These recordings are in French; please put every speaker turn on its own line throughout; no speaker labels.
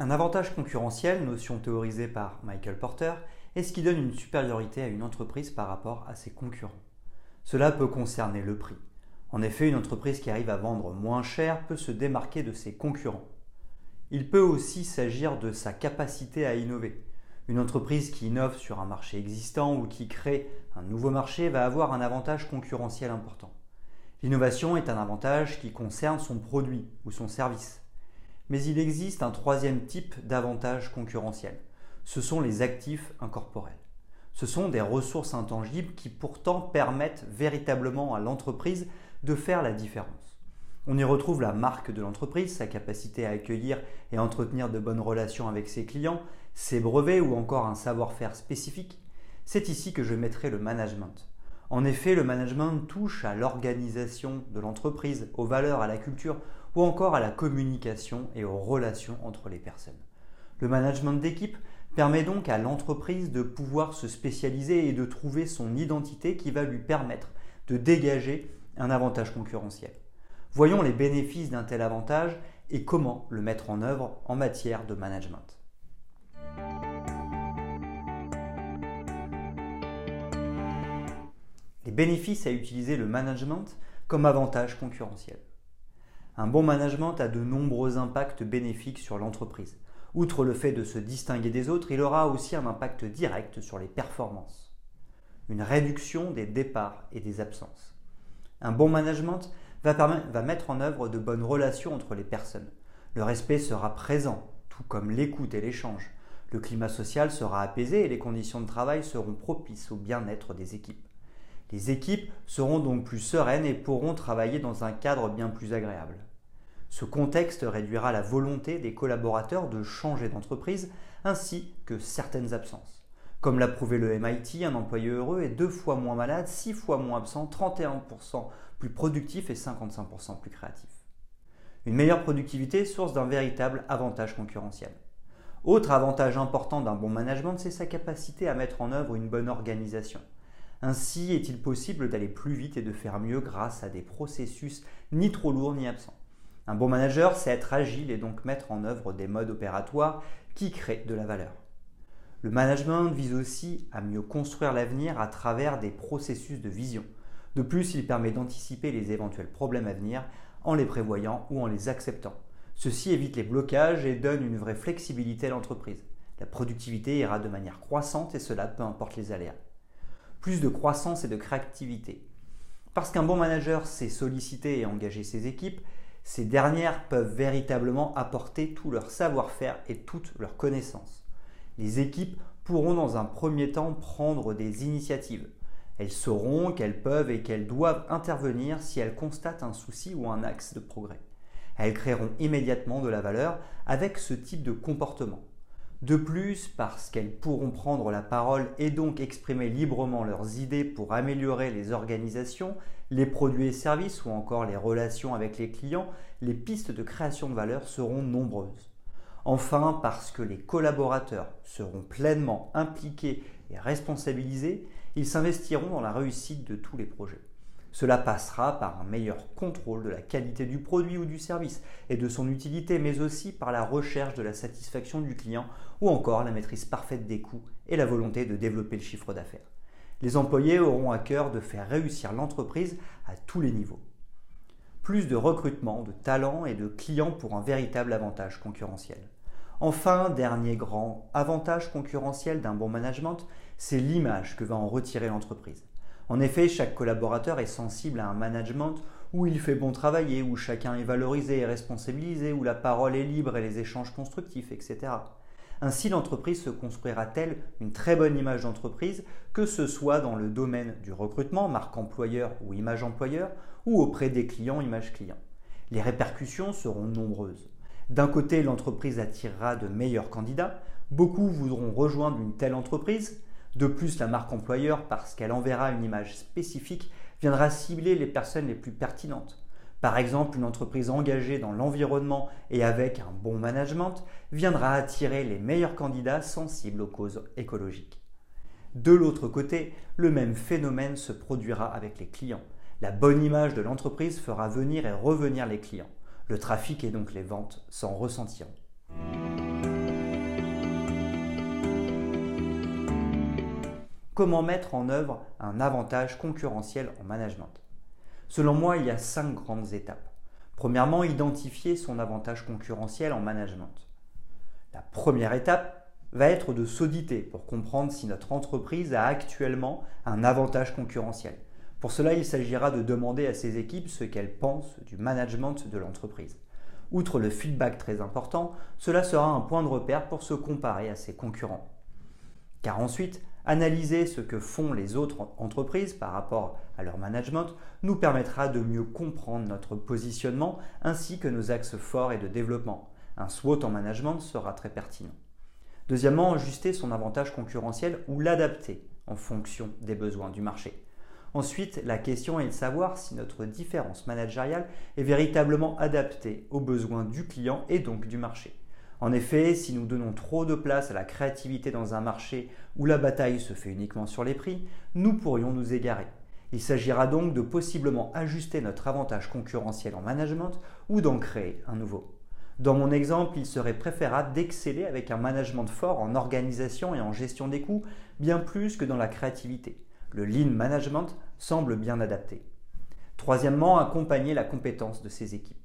Un avantage concurrentiel, notion théorisée par Michael Porter, est ce qui donne une supériorité à une entreprise par rapport à ses concurrents. Cela peut concerner le prix. En effet, une entreprise qui arrive à vendre moins cher peut se démarquer de ses concurrents. Il peut aussi s'agir de sa capacité à innover. Une entreprise qui innove sur un marché existant ou qui crée un nouveau marché va avoir un avantage concurrentiel important. L'innovation est un avantage qui concerne son produit ou son service. Mais il existe un troisième type d'avantage concurrentiel. Ce sont les actifs incorporels. Ce sont des ressources intangibles qui pourtant permettent véritablement à l'entreprise de faire la différence. On y retrouve la marque de l'entreprise, sa capacité à accueillir et entretenir de bonnes relations avec ses clients, ses brevets ou encore un savoir-faire spécifique. C'est ici que je mettrai le management. En effet, le management touche à l'organisation de l'entreprise, aux valeurs, à la culture ou encore à la communication et aux relations entre les personnes. Le management d'équipe permet donc à l'entreprise de pouvoir se spécialiser et de trouver son identité qui va lui permettre de dégager un avantage concurrentiel. Voyons les bénéfices d'un tel avantage et comment le mettre en œuvre en matière de management. Les bénéfices à utiliser le management comme avantage concurrentiel. Un bon management a de nombreux impacts bénéfiques sur l'entreprise. Outre le fait de se distinguer des autres, il aura aussi un impact direct sur les performances. Une réduction des départs et des absences. Un bon management va, mettre en œuvre de bonnes relations entre les personnes. Le respect sera présent, tout comme l'écoute et l'échange. Le climat social sera apaisé et les conditions de travail seront propices au bien-être des équipes. Les équipes seront donc plus sereines et pourront travailler dans un cadre bien plus agréable. Ce contexte réduira la volonté des collaborateurs de changer d'entreprise ainsi que certaines absences. Comme l'a prouvé le MIT, un employé heureux est deux fois moins malade, six fois moins absent, 31% plus productif et 55% plus créatif. Une meilleure productivité, source d'un véritable avantage concurrentiel. Autre avantage important d'un bon management, c'est sa capacité à mettre en œuvre une bonne organisation. Ainsi est-il possible d'aller plus vite et de faire mieux grâce à des processus ni trop lourds ni absents. Un bon manager, c'est être agile et donc mettre en œuvre des modes opératoires qui créent de la valeur. Le management vise aussi à mieux construire l'avenir à travers des processus de vision. De plus, il permet d'anticiper les éventuels problèmes à venir en les prévoyant ou en les acceptant. Ceci évite les blocages et donne une vraie flexibilité à l'entreprise. La productivité ira de manière croissante et cela peu importe les aléas plus de croissance et de créativité. Parce qu'un bon manager sait solliciter et engager ses équipes, ces dernières peuvent véritablement apporter tout leur savoir-faire et toutes leurs connaissances. Les équipes pourront dans un premier temps prendre des initiatives. Elles sauront qu'elles peuvent et qu'elles doivent intervenir si elles constatent un souci ou un axe de progrès. Elles créeront immédiatement de la valeur avec ce type de comportement. De plus, parce qu'elles pourront prendre la parole et donc exprimer librement leurs idées pour améliorer les organisations, les produits et services ou encore les relations avec les clients, les pistes de création de valeur seront nombreuses. Enfin, parce que les collaborateurs seront pleinement impliqués et responsabilisés, ils s'investiront dans la réussite de tous les projets. Cela passera par un meilleur contrôle de la qualité du produit ou du service et de son utilité, mais aussi par la recherche de la satisfaction du client ou encore la maîtrise parfaite des coûts et la volonté de développer le chiffre d'affaires. Les employés auront à cœur de faire réussir l'entreprise à tous les niveaux. Plus de recrutement, de talents et de clients pour un véritable avantage concurrentiel. Enfin, dernier grand avantage concurrentiel d'un bon management, c'est l'image que va en retirer l'entreprise. En effet, chaque collaborateur est sensible à un management où il fait bon travailler, où chacun est valorisé et responsabilisé, où la parole est libre et les échanges constructifs, etc. Ainsi, l'entreprise se construira-t-elle une très bonne image d'entreprise, que ce soit dans le domaine du recrutement, marque employeur ou image employeur, ou auprès des clients, image client. Les répercussions seront nombreuses. D'un côté, l'entreprise attirera de meilleurs candidats, Beaucoup voudront rejoindre une telle entreprise. De plus, la marque employeur, parce qu'elle enverra une image spécifique, viendra cibler les personnes les plus pertinentes. Par exemple, une entreprise engagée dans l'environnement et avec un bon management viendra attirer les meilleurs candidats sensibles aux causes écologiques. De l'autre côté, le même phénomène se produira avec les clients. La bonne image de l'entreprise fera venir et revenir les clients. Le trafic et donc les ventes s'en ressentiront. Comment mettre en œuvre un avantage concurrentiel en management Selon moi, il y a cinq grandes étapes. Premièrement, identifier son avantage concurrentiel en management. La première étape va être de s'auditer pour comprendre si notre entreprise a actuellement un avantage concurrentiel. Pour cela, il s'agira de demander à ses équipes ce qu'elles pensent du management de l'entreprise. Outre le feedback très important, cela sera un point de repère pour se comparer à ses concurrents. Car ensuite, Analyser ce que font les autres entreprises par rapport à leur management nous permettra de mieux comprendre notre positionnement ainsi que nos axes forts et de développement. Un SWOT en management sera très pertinent. Deuxièmement, ajuster son avantage concurrentiel ou l'adapter en fonction des besoins du marché. Ensuite, la question est de savoir si notre différence managériale est véritablement adaptée aux besoins du client et donc du marché. En effet, si nous donnons trop de place à la créativité dans un marché où la bataille se fait uniquement sur les prix, nous pourrions nous égarer. Il s'agira donc de possiblement ajuster notre avantage concurrentiel en management ou d'en créer un nouveau. Dans mon exemple, il serait préférable d'exceller avec un management fort en organisation et en gestion des coûts, bien plus que dans la créativité. Le lean management semble bien adapté. Troisièmement, accompagner la compétence de ses équipes.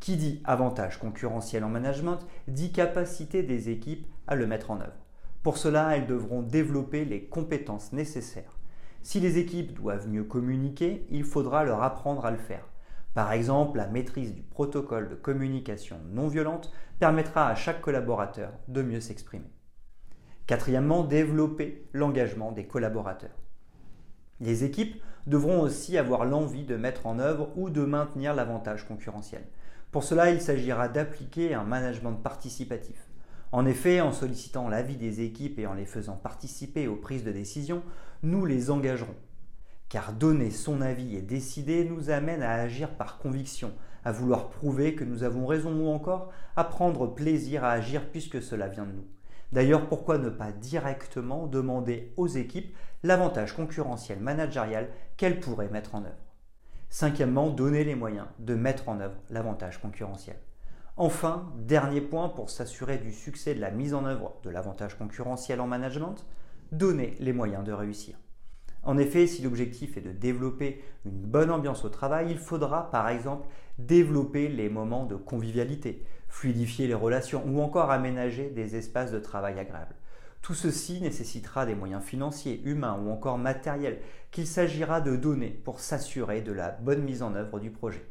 Qui dit avantage concurrentiel en management dit capacité des équipes à le mettre en œuvre. Pour cela, elles devront développer les compétences nécessaires. Si les équipes doivent mieux communiquer, il faudra leur apprendre à le faire. Par exemple, la maîtrise du protocole de communication non violente permettra à chaque collaborateur de mieux s'exprimer. Quatrièmement, développer l'engagement des collaborateurs. Les équipes devront aussi avoir l'envie de mettre en œuvre ou de maintenir l'avantage concurrentiel. Pour cela, il s'agira d'appliquer un management participatif. En effet, en sollicitant l'avis des équipes et en les faisant participer aux prises de décision, nous les engagerons. Car donner son avis et décider nous amène à agir par conviction, à vouloir prouver que nous avons raison ou encore à prendre plaisir à agir puisque cela vient de nous. D'ailleurs, pourquoi ne pas directement demander aux équipes l'avantage concurrentiel managérial qu'elles pourraient mettre en œuvre? Cinquièmement, donner les moyens de mettre en œuvre l'avantage concurrentiel. Enfin, dernier point pour s'assurer du succès de la mise en œuvre de l'avantage concurrentiel en management, donner les moyens de réussir. En effet, si l'objectif est de développer une bonne ambiance au travail, il faudra par exemple développer les moments de convivialité, fluidifier les relations ou encore aménager des espaces de travail agréables. Tout ceci nécessitera des moyens financiers, humains ou encore matériels qu'il s'agira de donner pour s'assurer de la bonne mise en œuvre du projet.